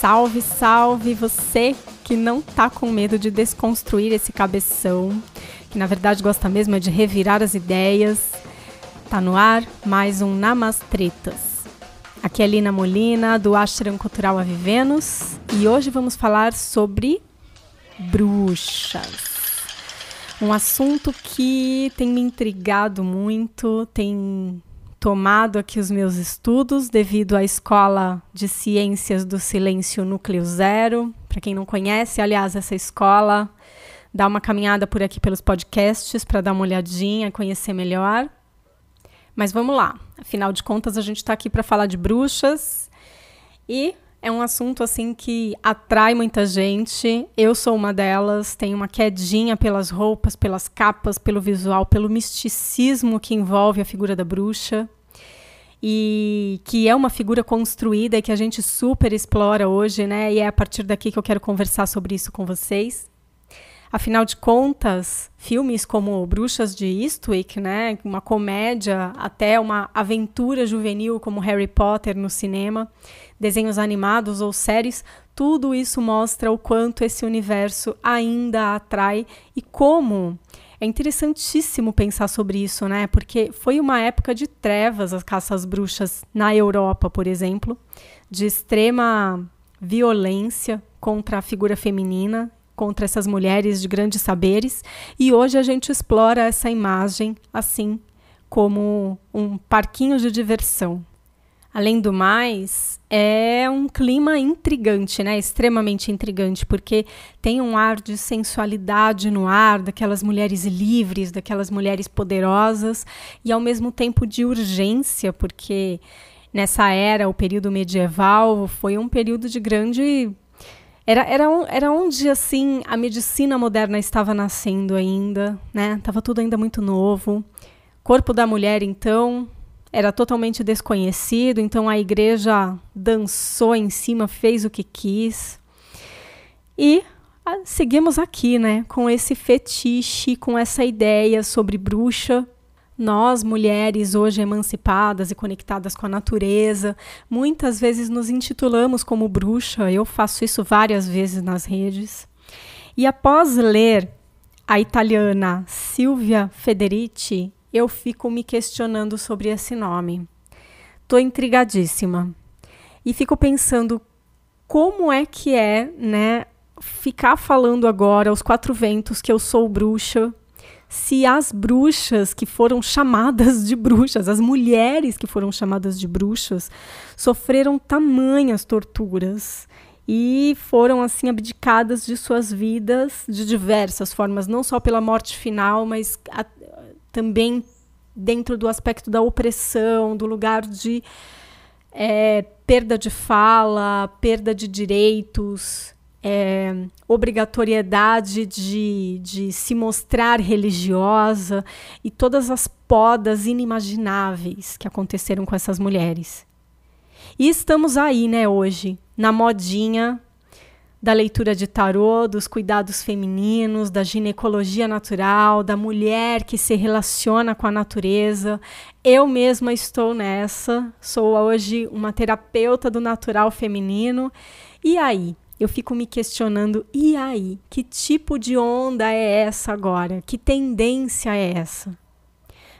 Salve, salve você que não tá com medo de desconstruir esse cabeção, que na verdade gosta mesmo é de revirar as ideias. Tá no ar mais um Namastretas. Aqui é Lina Molina, do Ashram Cultural Avivenos, e hoje vamos falar sobre bruxas. Um assunto que tem me intrigado muito, tem tomado aqui os meus estudos devido à Escola de Ciências do Silêncio Núcleo Zero. Para quem não conhece, aliás, essa escola dá uma caminhada por aqui pelos podcasts para dar uma olhadinha, conhecer melhor. Mas vamos lá. Afinal de contas, a gente está aqui para falar de bruxas e é um assunto assim que atrai muita gente. Eu sou uma delas, tenho uma quedinha pelas roupas, pelas capas, pelo visual, pelo misticismo que envolve a figura da bruxa. E que é uma figura construída e que a gente super explora hoje, né? E é a partir daqui que eu quero conversar sobre isso com vocês. Afinal de contas, filmes como Bruxas de Eastwick, né, uma comédia, até uma aventura juvenil como Harry Potter no cinema, desenhos animados ou séries, tudo isso mostra o quanto esse universo ainda atrai e como é interessantíssimo pensar sobre isso, né? Porque foi uma época de trevas as caças bruxas na Europa, por exemplo, de extrema violência contra a figura feminina contra essas mulheres de grandes saberes, e hoje a gente explora essa imagem assim como um parquinho de diversão. Além do mais, é um clima intrigante, né? Extremamente intrigante, porque tem um ar de sensualidade no ar, daquelas mulheres livres, daquelas mulheres poderosas, e ao mesmo tempo de urgência, porque nessa era, o período medieval, foi um período de grande era, era, era onde, assim, a medicina moderna estava nascendo ainda, né? Tava tudo ainda muito novo. Corpo da mulher, então, era totalmente desconhecido, então a igreja dançou em cima, fez o que quis. E seguimos aqui, né, com esse fetiche, com essa ideia sobre bruxa, nós, mulheres, hoje emancipadas e conectadas com a natureza, muitas vezes nos intitulamos como bruxa. Eu faço isso várias vezes nas redes. E após ler a italiana Silvia Federici, eu fico me questionando sobre esse nome. Estou intrigadíssima. E fico pensando como é que é, né, ficar falando agora aos quatro ventos que eu sou bruxa se as bruxas que foram chamadas de bruxas, as mulheres que foram chamadas de bruxas, sofreram tamanhas torturas e foram assim abdicadas de suas vidas de diversas formas, não só pela morte final, mas a, também dentro do aspecto da opressão, do lugar de é, perda de fala, perda de direitos, é, obrigatoriedade de, de se mostrar religiosa e todas as podas inimagináveis que aconteceram com essas mulheres. E estamos aí, né, hoje, na modinha da leitura de tarô, dos cuidados femininos, da ginecologia natural, da mulher que se relaciona com a natureza. Eu mesma estou nessa, sou hoje uma terapeuta do natural feminino. E aí, eu fico me questionando: e aí? Que tipo de onda é essa agora? Que tendência é essa?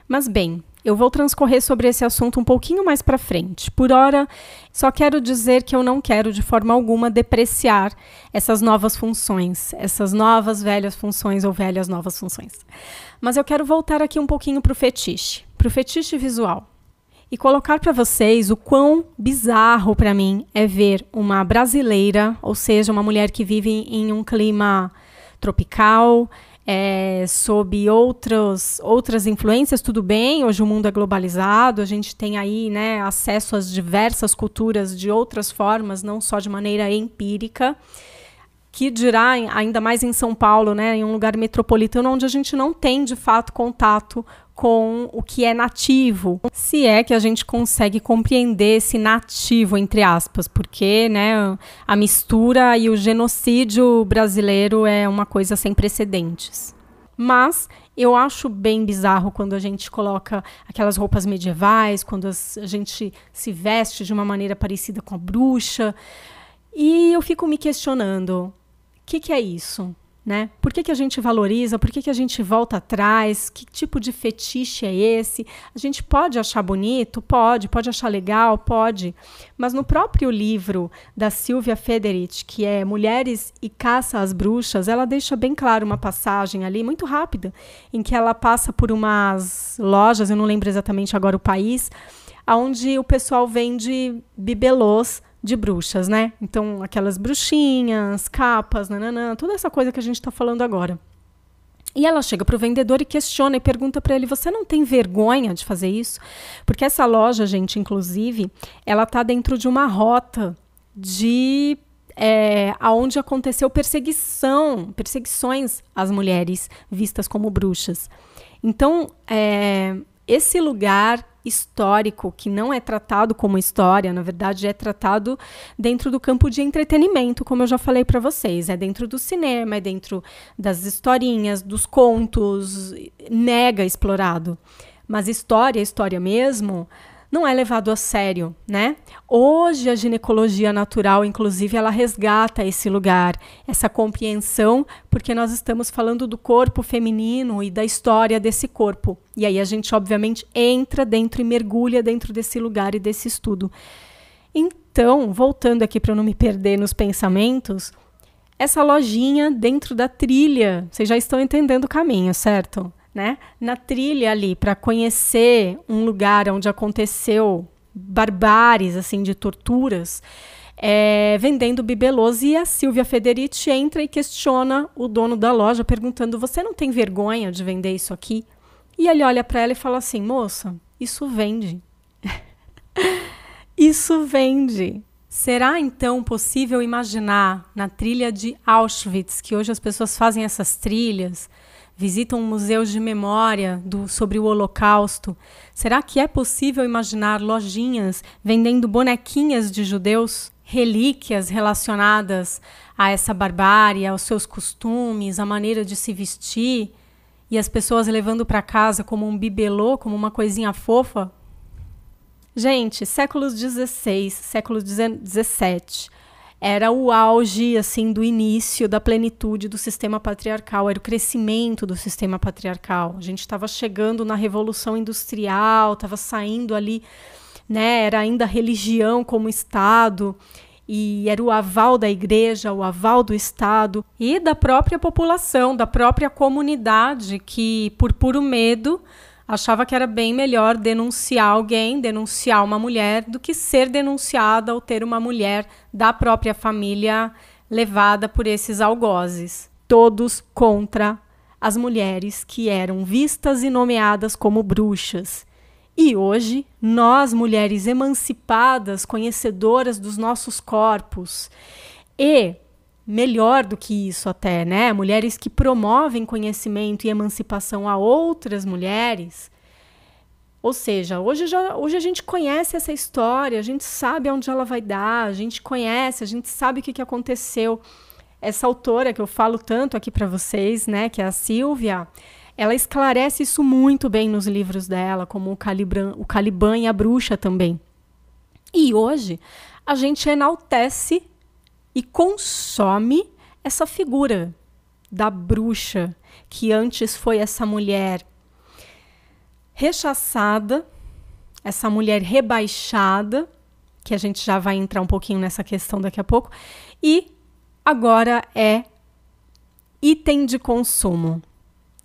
Mas bem, eu vou transcorrer sobre esse assunto um pouquinho mais para frente. Por hora, só quero dizer que eu não quero de forma alguma depreciar essas novas funções, essas novas velhas funções ou velhas novas funções. Mas eu quero voltar aqui um pouquinho para o fetiche, para o fetiche visual e colocar para vocês o quão bizarro para mim é ver uma brasileira, ou seja, uma mulher que vive em um clima tropical, é, sob outros, outras influências, tudo bem, hoje o mundo é globalizado, a gente tem aí né, acesso às diversas culturas de outras formas, não só de maneira empírica que dirá ainda mais em São Paulo, né, em um lugar metropolitano onde a gente não tem de fato contato com o que é nativo, se é que a gente consegue compreender esse nativo entre aspas, porque, né, a mistura e o genocídio brasileiro é uma coisa sem precedentes. Mas eu acho bem bizarro quando a gente coloca aquelas roupas medievais, quando a gente se veste de uma maneira parecida com a bruxa. E eu fico me questionando: o que, que é isso? Né? Por que, que a gente valoriza? Por que, que a gente volta atrás? Que tipo de fetiche é esse? A gente pode achar bonito? Pode. Pode achar legal? Pode. Mas no próprio livro da Silvia Federici, que é Mulheres e Caça às Bruxas, ela deixa bem claro uma passagem ali, muito rápida, em que ela passa por umas lojas, eu não lembro exatamente agora o país, onde o pessoal vende bibelôs de bruxas, né? Então, aquelas bruxinhas, capas, nananã, toda essa coisa que a gente está falando agora. E ela chega para o vendedor e questiona e pergunta para ele: Você não tem vergonha de fazer isso? Porque essa loja, gente, inclusive, ela tá dentro de uma rota de é, aonde aconteceu perseguição, perseguições às mulheres vistas como bruxas. Então, é, esse lugar histórico que não é tratado como história, na verdade é tratado dentro do campo de entretenimento, como eu já falei para vocês, é dentro do cinema, é dentro das historinhas, dos contos, mega explorado. Mas história, história mesmo, não é levado a sério, né? Hoje a ginecologia natural, inclusive, ela resgata esse lugar, essa compreensão, porque nós estamos falando do corpo feminino e da história desse corpo. E aí a gente, obviamente, entra dentro e mergulha dentro desse lugar e desse estudo. Então, voltando aqui para eu não me perder nos pensamentos, essa lojinha dentro da trilha, vocês já estão entendendo o caminho, certo? Né, na trilha ali para conhecer um lugar onde aconteceu barbares assim de torturas, é, vendendo bibelôs e a Silvia Federici entra e questiona o dono da loja perguntando: "Você não tem vergonha de vender isso aqui?" E ele olha para ela e fala assim: "Moça, isso vende." isso vende. Será então possível imaginar na trilha de Auschwitz, que hoje as pessoas fazem essas trilhas, visitam museus de memória do, sobre o Holocausto. Será que é possível imaginar lojinhas vendendo bonequinhas de judeus, relíquias relacionadas a essa barbárie, aos seus costumes, a maneira de se vestir, e as pessoas levando para casa como um bibelô, como uma coisinha fofa? Gente, séculos XVI, século XVII era o auge assim do início da plenitude do sistema patriarcal, era o crescimento do sistema patriarcal. A gente estava chegando na revolução industrial, estava saindo ali, né? Era ainda religião como estado e era o aval da igreja, o aval do Estado e da própria população, da própria comunidade que, por puro medo, achava que era bem melhor denunciar alguém, denunciar uma mulher, do que ser denunciada ou ter uma mulher da própria família levada por esses algozes. Todos contra as mulheres que eram vistas e nomeadas como bruxas. E hoje, nós, mulheres emancipadas, conhecedoras dos nossos corpos e melhor do que isso até, né? Mulheres que promovem conhecimento e emancipação a outras mulheres. Ou seja, hoje, já, hoje a gente conhece essa história, a gente sabe aonde ela vai dar, a gente conhece, a gente sabe o que, que aconteceu. Essa autora que eu falo tanto aqui para vocês, né, que é a Silvia, ela esclarece isso muito bem nos livros dela, como o Caliban, o Caliban e a Bruxa também. E hoje a gente enaltece e consome essa figura da bruxa que antes foi essa mulher rechaçada, essa mulher rebaixada, que a gente já vai entrar um pouquinho nessa questão daqui a pouco, e agora é item de consumo.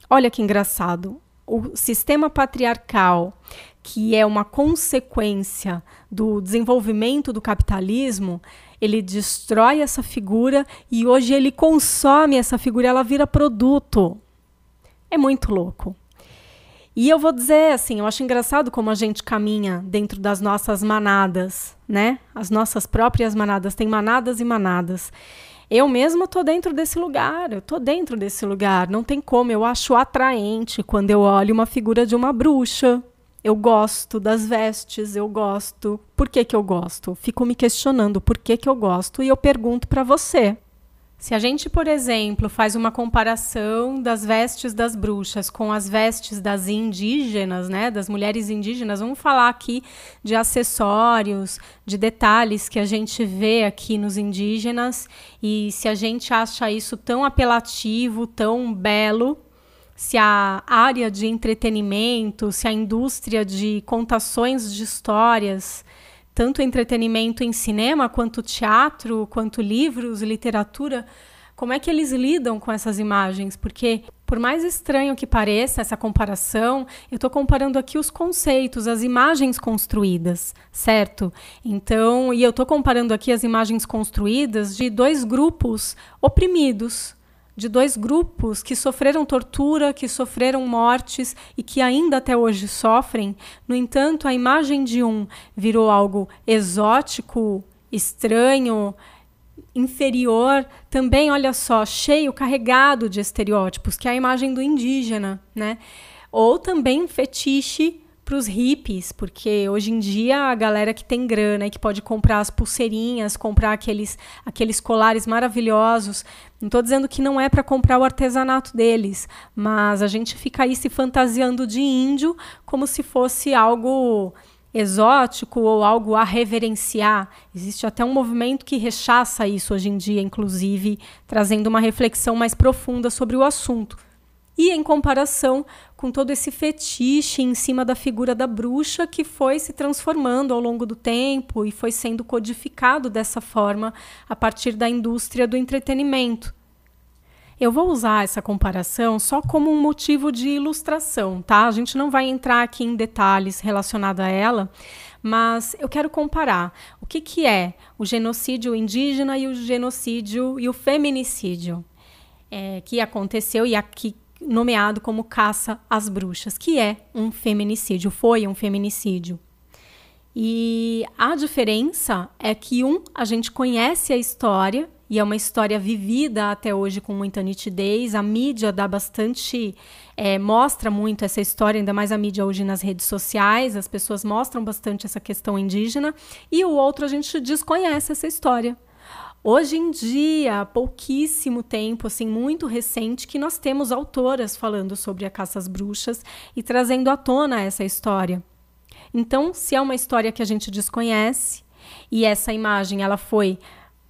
Olha que engraçado. O sistema patriarcal, que é uma consequência do desenvolvimento do capitalismo, ele destrói essa figura e hoje ele consome essa figura, ela vira produto. É muito louco. E eu vou dizer assim, eu acho engraçado como a gente caminha dentro das nossas manadas, né? As nossas próprias manadas, tem manadas e manadas. Eu mesma tô dentro desse lugar, eu tô dentro desse lugar, não tem como, eu acho atraente quando eu olho uma figura de uma bruxa, eu gosto das vestes, eu gosto. Por que, que eu gosto? Fico me questionando por que, que eu gosto e eu pergunto para você. Se a gente, por exemplo, faz uma comparação das vestes das bruxas com as vestes das indígenas, né, das mulheres indígenas, vamos falar aqui de acessórios, de detalhes que a gente vê aqui nos indígenas, e se a gente acha isso tão apelativo, tão belo, se a área de entretenimento, se a indústria de contações de histórias tanto entretenimento em cinema, quanto teatro, quanto livros, literatura, como é que eles lidam com essas imagens? Porque, por mais estranho que pareça essa comparação, eu estou comparando aqui os conceitos, as imagens construídas, certo? Então, e eu estou comparando aqui as imagens construídas de dois grupos oprimidos de dois grupos que sofreram tortura, que sofreram mortes e que ainda até hoje sofrem. No entanto, a imagem de um virou algo exótico, estranho, inferior, também, olha só, cheio, carregado de estereótipos, que é a imagem do indígena, né? Ou também fetiche para os hippies, porque hoje em dia a galera que tem grana e que pode comprar as pulseirinhas, comprar aqueles, aqueles colares maravilhosos, não estou dizendo que não é para comprar o artesanato deles, mas a gente fica aí se fantasiando de índio como se fosse algo exótico ou algo a reverenciar. Existe até um movimento que rechaça isso hoje em dia, inclusive, trazendo uma reflexão mais profunda sobre o assunto. E em comparação com todo esse fetiche em cima da figura da bruxa que foi se transformando ao longo do tempo e foi sendo codificado dessa forma a partir da indústria do entretenimento. Eu vou usar essa comparação só como um motivo de ilustração, tá? A gente não vai entrar aqui em detalhes relacionados a ela, mas eu quero comparar o que, que é o genocídio indígena e o genocídio e o feminicídio é, que aconteceu e aqui nomeado como caça às bruxas, que é um feminicídio, foi um feminicídio. E a diferença é que um a gente conhece a história e é uma história vivida até hoje com muita nitidez. A mídia dá bastante, é, mostra muito essa história, ainda mais a mídia hoje nas redes sociais. As pessoas mostram bastante essa questão indígena. E o outro a gente desconhece essa história. Hoje em dia, há pouquíssimo tempo, assim, muito recente, que nós temos autoras falando sobre a caça às bruxas e trazendo à tona essa história. Então, se é uma história que a gente desconhece e essa imagem ela foi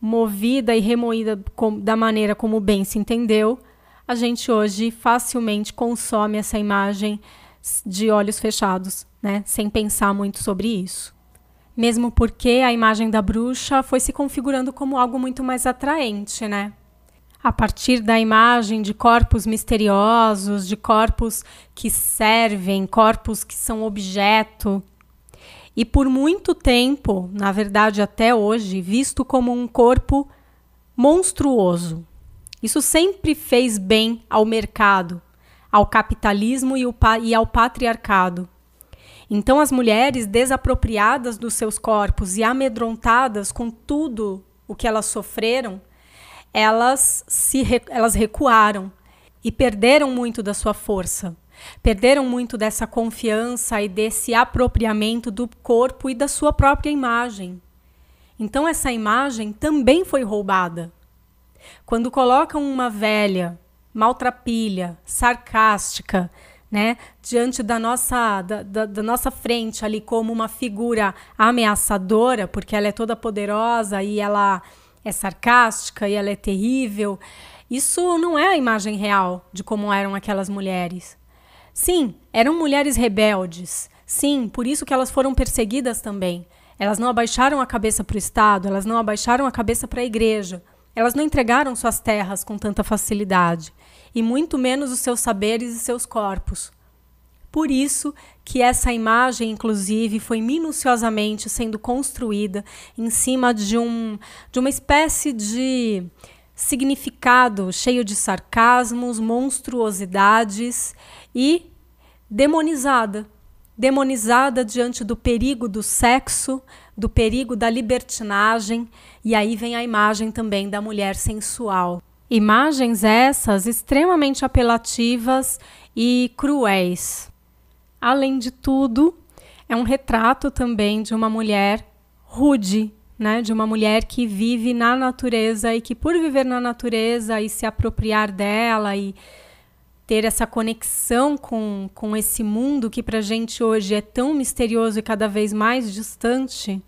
movida e remoída com, da maneira como bem se entendeu, a gente hoje facilmente consome essa imagem de olhos fechados, né, sem pensar muito sobre isso mesmo porque a imagem da bruxa foi se configurando como algo muito mais atraente, né? A partir da imagem de corpos misteriosos, de corpos que servem, corpos que são objeto. E por muito tempo, na verdade até hoje, visto como um corpo monstruoso. Isso sempre fez bem ao mercado, ao capitalismo e ao patriarcado. Então, as mulheres desapropriadas dos seus corpos e amedrontadas com tudo o que elas sofreram, elas se elas recuaram e perderam muito da sua força. Perderam muito dessa confiança e desse apropriamento do corpo e da sua própria imagem. Então essa imagem também foi roubada. Quando colocam uma velha maltrapilha, sarcástica, né, diante da nossa, da, da, da, nossa frente ali como uma figura ameaçadora, porque ela é toda poderosa e ela é sarcástica e ela é terrível. Isso não é a imagem real de como eram aquelas mulheres. Sim, eram mulheres rebeldes. Sim, por isso que elas foram perseguidas também. Elas não abaixaram a cabeça para o Estado, elas não abaixaram a cabeça para a igreja. Elas não entregaram suas terras com tanta facilidade e muito menos os seus saberes e seus corpos. Por isso que essa imagem, inclusive, foi minuciosamente sendo construída em cima de, um, de uma espécie de significado cheio de sarcasmos, monstruosidades e demonizada. Demonizada diante do perigo do sexo, do perigo da libertinagem, e aí vem a imagem também da mulher sensual. Imagens essas extremamente apelativas e cruéis. Além de tudo, é um retrato também de uma mulher rude, né, de uma mulher que vive na natureza e que, por viver na natureza e se apropriar dela e ter essa conexão com, com esse mundo que para a gente hoje é tão misterioso e cada vez mais distante,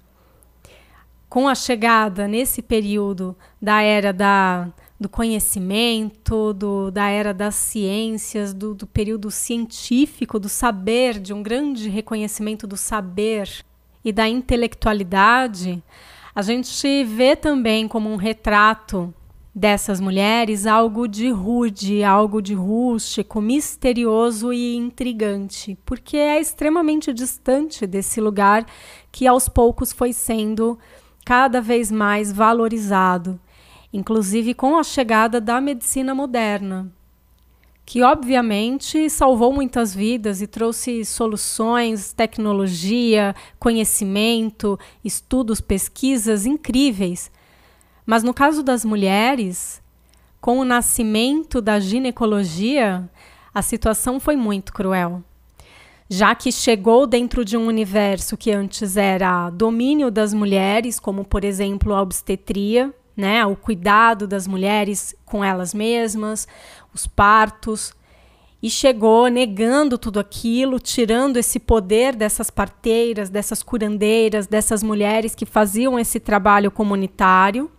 com a chegada nesse período da era da, do conhecimento, do, da era das ciências, do, do período científico, do saber, de um grande reconhecimento do saber e da intelectualidade, a gente vê também como um retrato dessas mulheres algo de rude, algo de rústico, misterioso e intrigante, porque é extremamente distante desse lugar que aos poucos foi sendo cada vez mais valorizado, inclusive com a chegada da medicina moderna que obviamente salvou muitas vidas e trouxe soluções, tecnologia, conhecimento, estudos, pesquisas incríveis. Mas no caso das mulheres, com o nascimento da ginecologia, a situação foi muito cruel. Já que chegou dentro de um universo que antes era domínio das mulheres, como por exemplo a obstetria, né, o cuidado das mulheres com elas mesmas, os partos, e chegou negando tudo aquilo, tirando esse poder dessas parteiras, dessas curandeiras, dessas mulheres que faziam esse trabalho comunitário,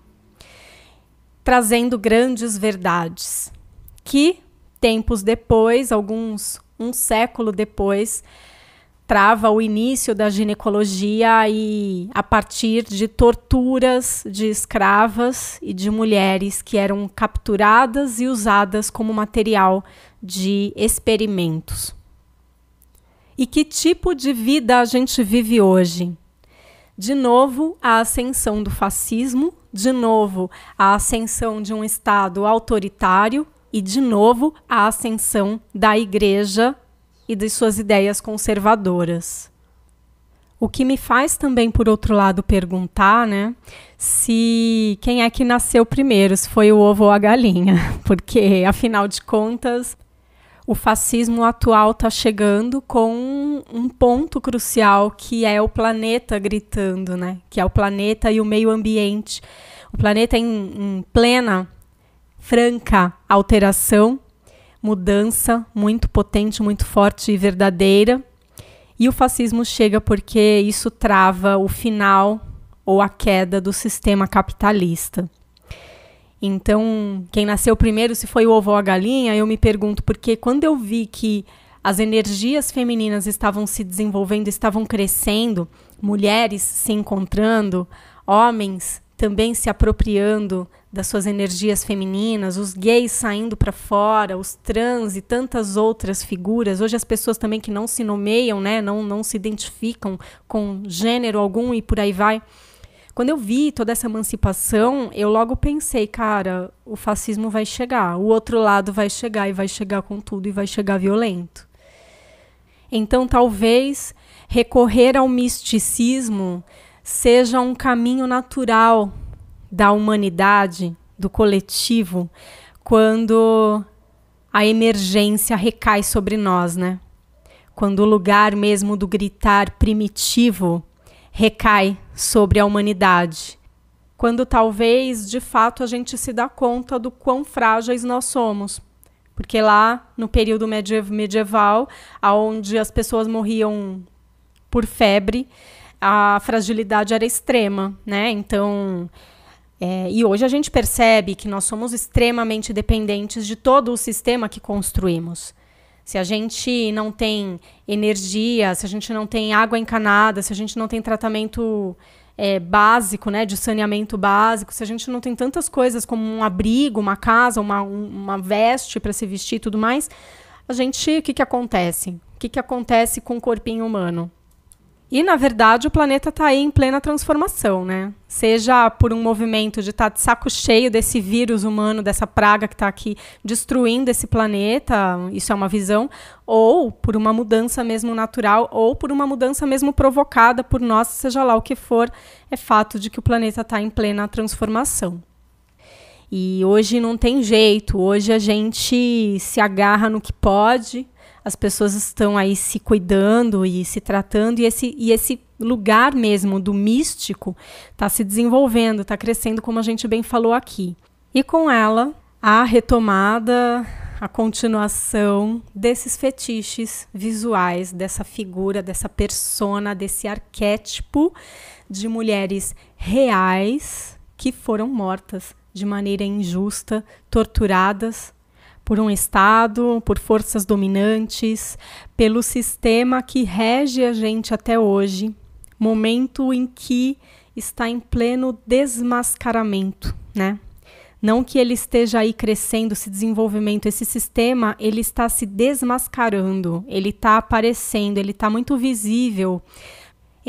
trazendo grandes verdades que tempos depois, alguns um século depois, trava o início da ginecologia e a partir de torturas de escravas e de mulheres que eram capturadas e usadas como material de experimentos. E que tipo de vida a gente vive hoje? De novo, a ascensão do fascismo, de novo, a ascensão de um Estado autoritário e, de novo, a ascensão da Igreja e de suas ideias conservadoras. O que me faz também, por outro lado, perguntar, né, se quem é que nasceu primeiro, se foi o ovo ou a galinha, porque afinal de contas, o fascismo atual está chegando com um ponto crucial que é o planeta gritando, né, que é o planeta e o meio ambiente. O planeta em, em plena, franca alteração mudança muito potente, muito forte e verdadeira. E o fascismo chega porque isso trava o final ou a queda do sistema capitalista. Então, quem nasceu primeiro, se foi o ovo ou a galinha, eu me pergunto, porque quando eu vi que as energias femininas estavam se desenvolvendo, estavam crescendo, mulheres se encontrando, homens também se apropriando das suas energias femininas, os gays saindo para fora, os trans e tantas outras figuras. Hoje as pessoas também que não se nomeiam, né, não, não se identificam com gênero algum e por aí vai. Quando eu vi toda essa emancipação, eu logo pensei, cara, o fascismo vai chegar, o outro lado vai chegar e vai chegar com tudo e vai chegar violento. Então, talvez recorrer ao misticismo seja um caminho natural da humanidade, do coletivo, quando a emergência recai sobre nós, né? Quando o lugar mesmo do gritar primitivo recai sobre a humanidade. Quando talvez, de fato, a gente se dá conta do quão frágeis nós somos. Porque lá, no período medieval, onde as pessoas morriam por febre, a fragilidade era extrema, né? Então, é, e hoje a gente percebe que nós somos extremamente dependentes de todo o sistema que construímos. Se a gente não tem energia, se a gente não tem água encanada, se a gente não tem tratamento é, básico, né, de saneamento básico, se a gente não tem tantas coisas como um abrigo, uma casa, uma, uma veste para se vestir e tudo mais, a gente, o que, que acontece? O que, que acontece com o corpinho humano? E, na verdade, o planeta está aí em plena transformação, né? Seja por um movimento de estar tá de saco cheio desse vírus humano, dessa praga que está aqui destruindo esse planeta, isso é uma visão, ou por uma mudança mesmo natural, ou por uma mudança mesmo provocada por nós, seja lá o que for, é fato de que o planeta está em plena transformação. E hoje não tem jeito, hoje a gente se agarra no que pode, as pessoas estão aí se cuidando e se tratando, e esse, e esse lugar mesmo do místico está se desenvolvendo, está crescendo, como a gente bem falou aqui. E com ela, a retomada, a continuação desses fetiches visuais, dessa figura, dessa persona, desse arquétipo de mulheres reais que foram mortas de maneira injusta, torturadas por um Estado, por forças dominantes, pelo sistema que rege a gente até hoje, momento em que está em pleno desmascaramento, né? Não que ele esteja aí crescendo, se desenvolvimento, esse sistema ele está se desmascarando, ele está aparecendo, ele está muito visível,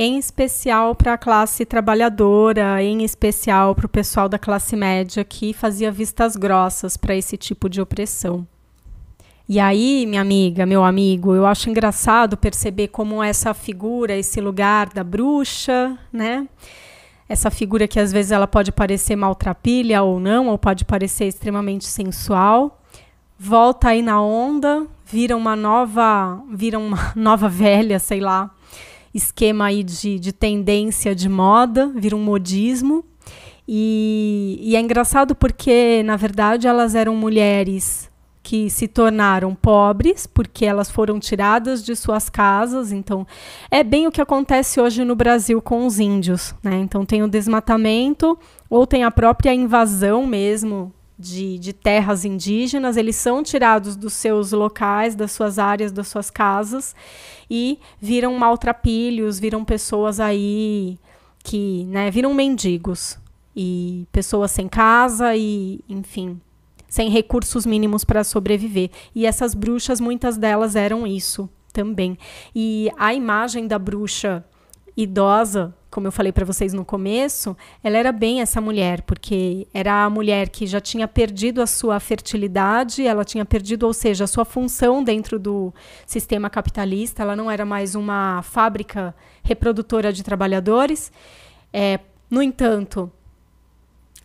em especial para a classe trabalhadora, em especial para o pessoal da classe média que fazia vistas grossas para esse tipo de opressão. E aí, minha amiga, meu amigo, eu acho engraçado perceber como essa figura, esse lugar da bruxa, né? essa figura que às vezes ela pode parecer maltrapilha ou não, ou pode parecer extremamente sensual, volta aí na onda, vira uma nova, vira uma nova velha, sei lá, esquema aí de, de tendência de moda, vira um modismo. E, e é engraçado porque, na verdade, elas eram mulheres que se tornaram pobres porque elas foram tiradas de suas casas. Então, é bem o que acontece hoje no Brasil com os índios. Né? Então, tem o desmatamento ou tem a própria invasão mesmo de, de terras indígenas. Eles são tirados dos seus locais, das suas áreas, das suas casas e viram maltrapilhos, viram pessoas aí que né, viram mendigos e pessoas sem casa e, enfim, sem recursos mínimos para sobreviver. E essas bruxas, muitas delas eram isso também. E a imagem da bruxa idosa, como eu falei para vocês no começo, ela era bem essa mulher, porque era a mulher que já tinha perdido a sua fertilidade, ela tinha perdido, ou seja, a sua função dentro do sistema capitalista, ela não era mais uma fábrica reprodutora de trabalhadores. É, no entanto,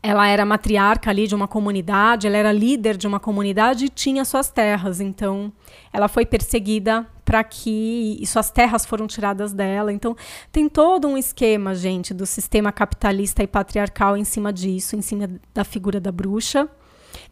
ela era matriarca ali de uma comunidade, ela era líder de uma comunidade e tinha suas terras. Então, ela foi perseguida para que e suas terras foram tiradas dela. Então, tem todo um esquema, gente, do sistema capitalista e patriarcal em cima disso, em cima da figura da bruxa.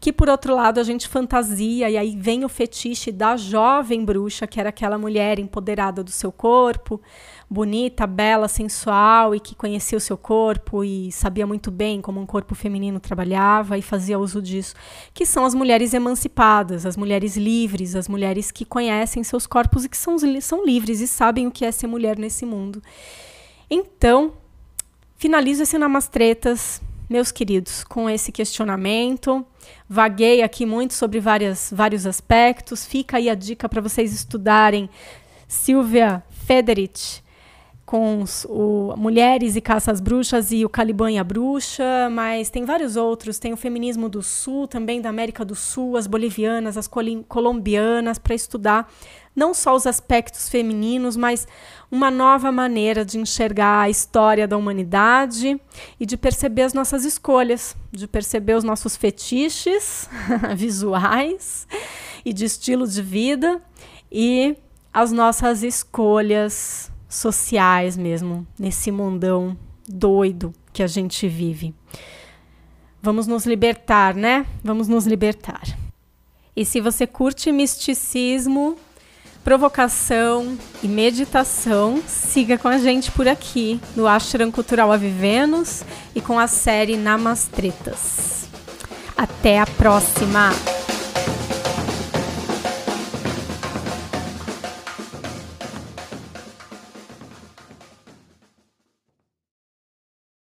Que por outro lado a gente fantasia, e aí vem o fetiche da jovem bruxa, que era aquela mulher empoderada do seu corpo, bonita, bela, sensual e que conhecia o seu corpo e sabia muito bem como um corpo feminino trabalhava e fazia uso disso, que são as mulheres emancipadas, as mulheres livres, as mulheres que conhecem seus corpos e que são, são livres e sabem o que é ser mulher nesse mundo. Então, finalizo esse Namastretas, meus queridos, com esse questionamento. Vaguei aqui muito sobre várias, vários aspectos. Fica aí a dica para vocês estudarem Silvia Federich, com os, o Mulheres e Caças Bruxas e o Caliban e a Bruxa, mas tem vários outros. Tem o Feminismo do Sul, também da América do Sul, as bolivianas, as colombianas, para estudar não só os aspectos femininos, mas uma nova maneira de enxergar a história da humanidade e de perceber as nossas escolhas, de perceber os nossos fetiches visuais e de estilo de vida e as nossas escolhas sociais mesmo, nesse mundão doido que a gente vive. Vamos nos libertar, né? Vamos nos libertar. E se você curte misticismo, provocação e meditação, siga com a gente por aqui no Ashram Cultural Avivenos e com a série Namastretas. Até a próxima!